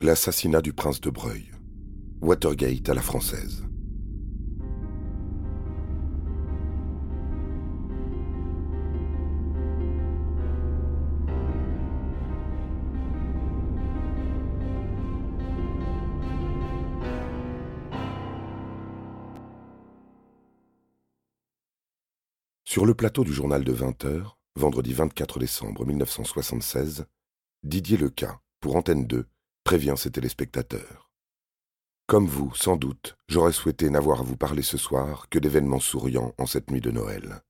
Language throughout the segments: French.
L'assassinat du prince de Breuil. Watergate à la française. Sur le plateau du journal de 20 h vendredi 24 décembre 1976, Didier Leca, pour Antenne 2, prévient ses téléspectateurs. Comme vous, sans doute, j'aurais souhaité n'avoir à vous parler ce soir que d'événements souriants en cette nuit de Noël.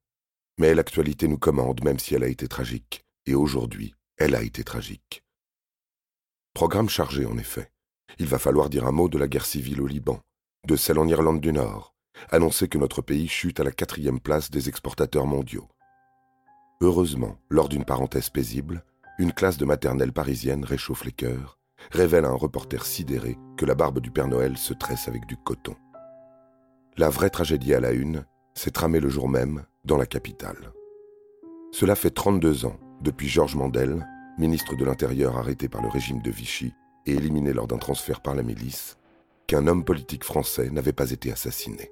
Mais l'actualité nous commande même si elle a été tragique, et aujourd'hui, elle a été tragique. Programme chargé, en effet. Il va falloir dire un mot de la guerre civile au Liban, de celle en Irlande du Nord, annoncer que notre pays chute à la quatrième place des exportateurs mondiaux. Heureusement, lors d'une parenthèse paisible, une classe de maternelle parisienne réchauffe les cœurs, révèle à un reporter sidéré que la barbe du Père Noël se tresse avec du coton. La vraie tragédie à la une s'est tramée le jour même dans la capitale. Cela fait 32 ans depuis Georges Mandel, ministre de l'Intérieur arrêté par le régime de Vichy et éliminé lors d'un transfert par la milice, qu'un homme politique français n'avait pas été assassiné.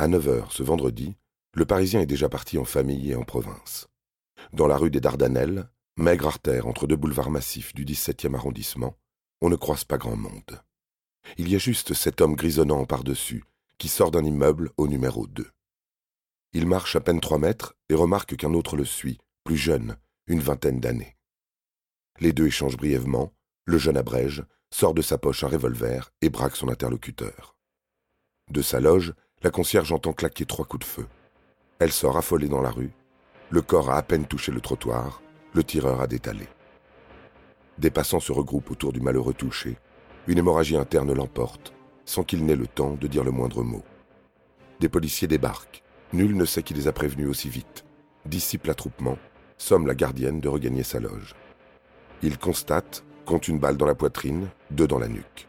À 9h ce vendredi, le Parisien est déjà parti en famille et en province. Dans la rue des Dardanelles, maigre artère entre deux boulevards massifs du 17e arrondissement, on ne croise pas grand monde. Il y a juste cet homme grisonnant par-dessus qui sort d'un immeuble au numéro 2. Il marche à peine trois mètres et remarque qu'un autre le suit, plus jeune, une vingtaine d'années. Les deux échangent brièvement, le jeune abrège, sort de sa poche un revolver et braque son interlocuteur. De sa loge, la concierge entend claquer trois coups de feu. Elle sort affolée dans la rue. Le corps a à peine touché le trottoir. Le tireur a détalé. Des passants se regroupent autour du malheureux touché. Une hémorragie interne l'emporte, sans qu'il n'ait le temps de dire le moindre mot. Des policiers débarquent. Nul ne sait qui les a prévenus aussi vite. Dissipe l'attroupement, somme la gardienne de regagner sa loge. Il constate, compte une balle dans la poitrine, deux dans la nuque.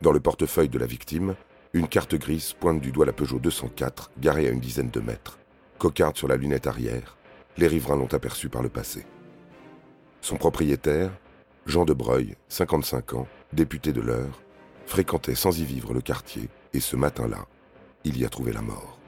Dans le portefeuille de la victime, une carte grise pointe du doigt la Peugeot 204, garée à une dizaine de mètres. Cocarde sur la lunette arrière, les riverains l'ont aperçu par le passé. Son propriétaire, Jean de Breuil, 55 ans, député de l'heure, fréquentait sans y vivre le quartier et ce matin-là, il y a trouvé la mort.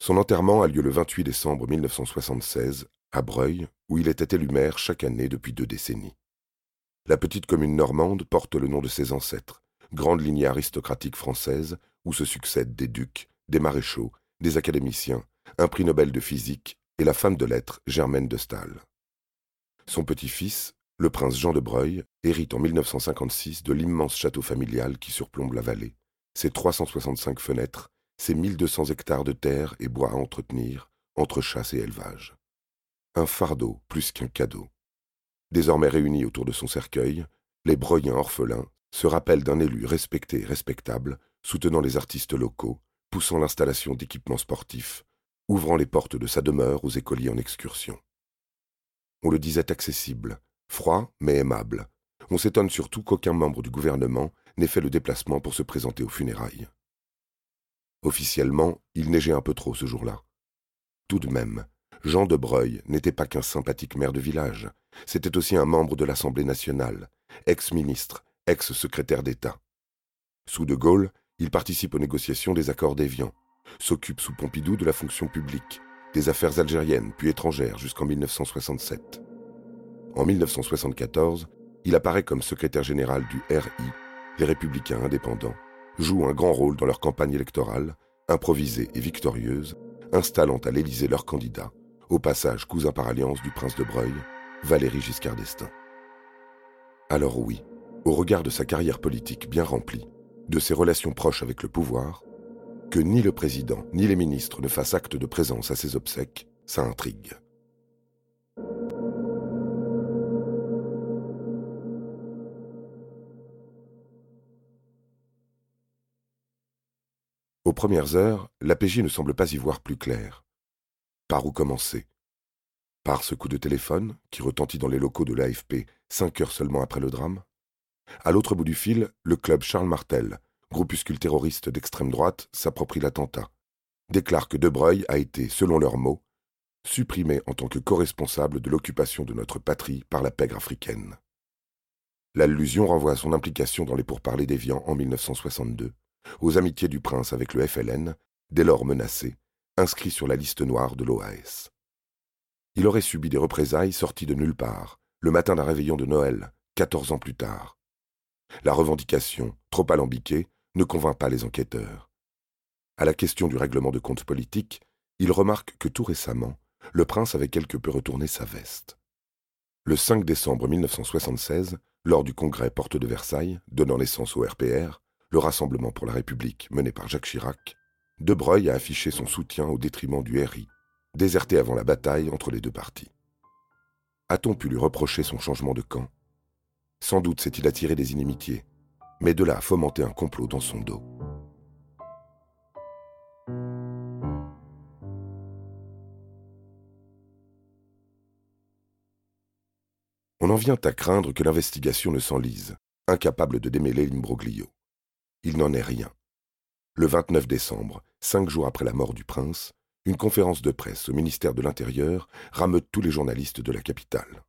Son enterrement a lieu le 28 décembre 1976 à Breuil, où il était élu maire chaque année depuis deux décennies. La petite commune normande porte le nom de ses ancêtres, grande lignée aristocratique française où se succèdent des ducs, des maréchaux, des académiciens, un prix Nobel de physique et la femme de lettres Germaine de Stahl. Son petit-fils, le prince Jean de Breuil, hérite en 1956 de l'immense château familial qui surplombe la vallée, ses 365 fenêtres ses 1200 hectares de terre et bois à entretenir, entre chasse et élevage. Un fardeau plus qu'un cadeau. Désormais réunis autour de son cercueil, les Breuiens orphelins se rappellent d'un élu respecté et respectable, soutenant les artistes locaux, poussant l'installation d'équipements sportifs, ouvrant les portes de sa demeure aux écoliers en excursion. On le disait accessible, froid mais aimable. On s'étonne surtout qu'aucun membre du gouvernement n'ait fait le déplacement pour se présenter aux funérailles. Officiellement, il neigeait un peu trop ce jour-là. Tout de même, Jean de Breuil n'était pas qu'un sympathique maire de village, c'était aussi un membre de l'Assemblée nationale, ex-ministre, ex-secrétaire d'État. Sous De Gaulle, il participe aux négociations des accords d'Évian, s'occupe sous Pompidou de la fonction publique, des affaires algériennes puis étrangères jusqu'en 1967. En 1974, il apparaît comme secrétaire général du RI, les Républicains indépendants, jouent un grand rôle dans leur campagne électorale, improvisée et victorieuse, installant à l'Élysée leur candidat, au passage cousin par alliance du prince de Breuil, Valéry Giscard d'Estaing. Alors oui, au regard de sa carrière politique bien remplie, de ses relations proches avec le pouvoir, que ni le président ni les ministres ne fassent acte de présence à ses obsèques, ça intrigue. Aux premières heures, l'APJ ne semble pas y voir plus clair. Par où commencer? Par ce coup de téléphone, qui retentit dans les locaux de l'AFP cinq heures seulement après le drame? À l'autre bout du fil, le club Charles Martel, groupuscule terroriste d'extrême droite, s'approprie l'attentat, déclare que De Breuil a été, selon leurs mots, supprimé en tant que co-responsable de l'occupation de notre patrie par la pègre africaine. L'allusion renvoie à son implication dans les pourparlers d'Évian en 1962, aux amitiés du prince avec le FLN, dès lors menacé, inscrit sur la liste noire de l'OAS. Il aurait subi des représailles sorties de nulle part, le matin d'un réveillon de Noël, quatorze ans plus tard. La revendication, trop alambiquée, ne convainc pas les enquêteurs. À la question du règlement de compte politique, il remarque que tout récemment, le prince avait quelque peu retourné sa veste. Le 5 décembre 1976, lors du congrès Porte de Versailles, donnant naissance au RPR, le Rassemblement pour la République mené par Jacques Chirac, De Breuil a affiché son soutien au détriment du RI, déserté avant la bataille entre les deux partis. A-t-on pu lui reprocher son changement de camp? Sans doute s'est-il attiré des inimitiés, mais de là à fomenter un complot dans son dos. On en vient à craindre que l'investigation ne s'enlise, incapable de démêler l'imbroglio. Il n'en est rien. Le 29 décembre, cinq jours après la mort du prince, une conférence de presse au ministère de l'Intérieur rameute tous les journalistes de la capitale.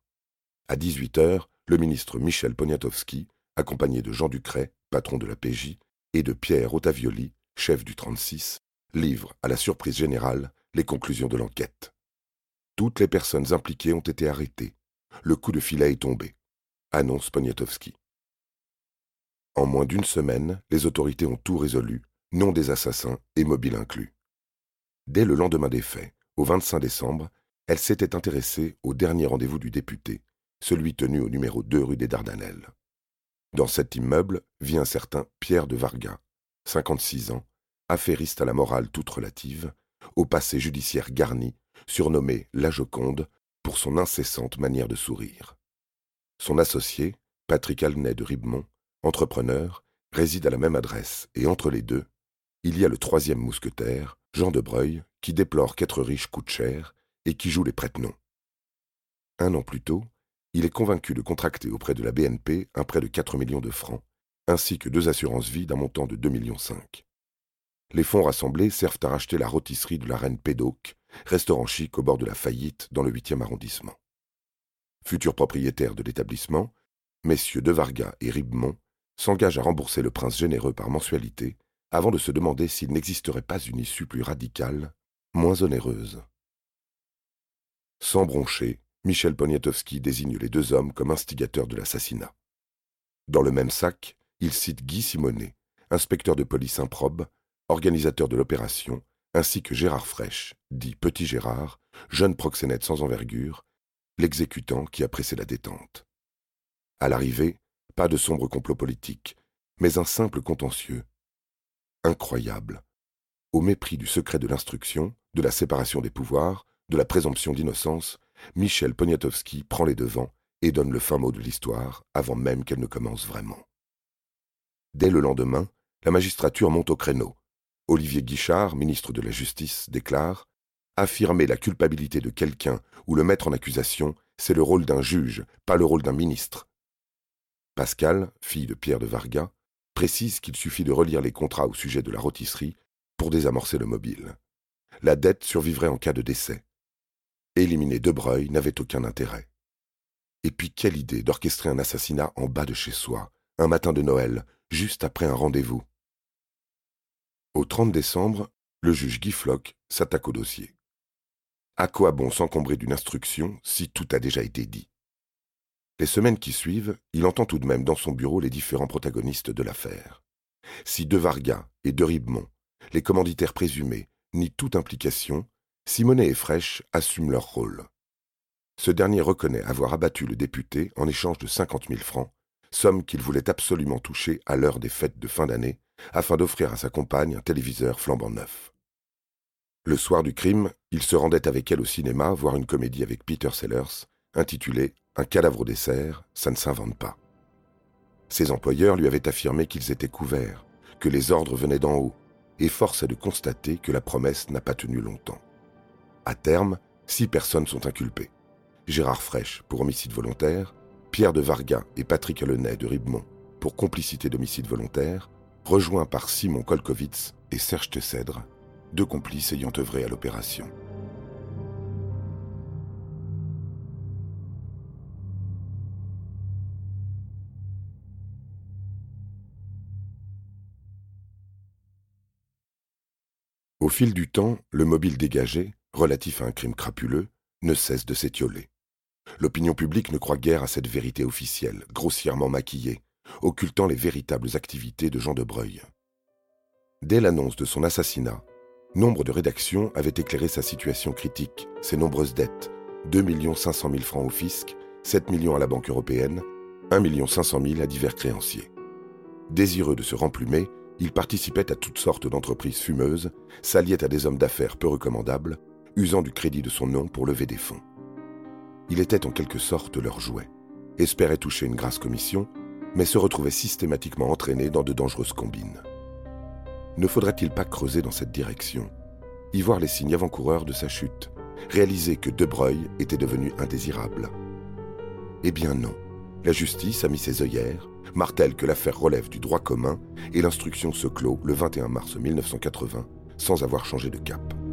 À 18 heures, le ministre Michel Poniatowski, accompagné de Jean Ducret, patron de la PJ, et de Pierre Otavioli, chef du 36, livre, à la surprise générale, les conclusions de l'enquête. Toutes les personnes impliquées ont été arrêtées, le coup de filet est tombé, annonce Poniatowski. En moins d'une semaine, les autorités ont tout résolu, nom des assassins et mobile inclus. Dès le lendemain des faits, au 25 décembre, elle s'était intéressée au dernier rendez-vous du député, celui tenu au numéro 2 rue des Dardanelles. Dans cet immeuble vit un certain Pierre de Varga, 56 ans, affairiste à la morale toute relative, au passé judiciaire garni, surnommé La Joconde, pour son incessante manière de sourire. Son associé, Patrick Alnay de Ribemont, entrepreneur, réside à la même adresse, et entre les deux, il y a le troisième mousquetaire, Jean de Breuil, qui déplore qu'être riche coûte cher et qui joue les prête-noms. Un an plus tôt, il est convaincu de contracter auprès de la BNP un prêt de 4 millions de francs, ainsi que deux assurances vie d'un montant de 2,5 millions. Les fonds rassemblés servent à racheter la rôtisserie de la reine Pédoc, restaurant chic au bord de la faillite dans le 8e arrondissement. Futurs propriétaires de l'établissement, messieurs De Varga et Ribemont s'engagent à rembourser le prince généreux par mensualité avant de se demander s'il n'existerait pas une issue plus radicale, moins onéreuse. Sans broncher, Michel Poniatowski désigne les deux hommes comme instigateurs de l'assassinat. Dans le même sac, il cite Guy Simonet, inspecteur de police improbe, organisateur de l'opération ainsi que Gérard Fraîche, dit Petit Gérard, jeune proxénète sans envergure, l'exécutant qui a pressé la détente. À l'arrivée, pas de sombre complot politique, mais un simple contentieux. Incroyable. Au mépris du secret de l'instruction, de la séparation des pouvoirs, de la présomption d'innocence, Michel Poniatowski prend les devants et donne le fin mot de l'histoire avant même qu'elle ne commence vraiment. Dès le lendemain, la magistrature monte au créneau, Olivier Guichard, ministre de la Justice, déclare Affirmer la culpabilité de quelqu'un ou le mettre en accusation, c'est le rôle d'un juge, pas le rôle d'un ministre. Pascal, fille de Pierre de Varga, précise qu'il suffit de relire les contrats au sujet de la rôtisserie pour désamorcer le mobile. La dette survivrait en cas de décès. Éliminer De Breuil n'avait aucun intérêt. Et puis quelle idée d'orchestrer un assassinat en bas de chez soi, un matin de Noël, juste après un rendez-vous. Au 30 décembre, le juge Guy s'attaque au dossier. À quoi bon s'encombrer d'une instruction si tout a déjà été dit? Les semaines qui suivent, il entend tout de même dans son bureau les différents protagonistes de l'affaire. Si De Varga et De Ribemont, les commanditaires présumés, nient toute implication, Simonet et Fraîche assument leur rôle. Ce dernier reconnaît avoir abattu le député en échange de cinquante mille francs, somme qu'il voulait absolument toucher à l'heure des fêtes de fin d'année afin d'offrir à sa compagne un téléviseur flambant neuf. Le soir du crime, il se rendait avec elle au cinéma voir une comédie avec Peter Sellers, intitulée Un cadavre au dessert, ça ne s'invente pas. Ses employeurs lui avaient affirmé qu'ils étaient couverts, que les ordres venaient d'en haut, et force est de constater que la promesse n'a pas tenu longtemps. À terme, six personnes sont inculpées. Gérard Fraîche pour homicide volontaire, Pierre de Varga et Patrick Alenay de Ribemont pour complicité d'homicide volontaire, rejoints par Simon Kolkovitz et Serge Tessèdre, deux complices ayant œuvré à l'opération. Au fil du temps, le mobile dégagé, relatif à un crime crapuleux, ne cesse de s'étioler. L'opinion publique ne croit guère à cette vérité officielle, grossièrement maquillée, occultant les véritables activités de Jean de Breuil. Dès l'annonce de son assassinat, nombre de rédactions avaient éclairé sa situation critique, ses nombreuses dettes, 2 500 000 francs au fisc, 7 millions à la Banque européenne, 1 500 000 à divers créanciers. Désireux de se remplumer, il participait à toutes sortes d'entreprises fumeuses, s'alliait à des hommes d'affaires peu recommandables, usant du crédit de son nom pour lever des fonds. Il était en quelque sorte leur jouet, espérait toucher une grasse commission, mais se retrouvait systématiquement entraîné dans de dangereuses combines. Ne faudrait-il pas creuser dans cette direction, y voir les signes avant-coureurs de sa chute, réaliser que De Breuil était devenu indésirable? Eh bien non. La justice a mis ses œillères, martèle que l'affaire relève du droit commun et l'instruction se clôt le 21 mars 1980 sans avoir changé de cap.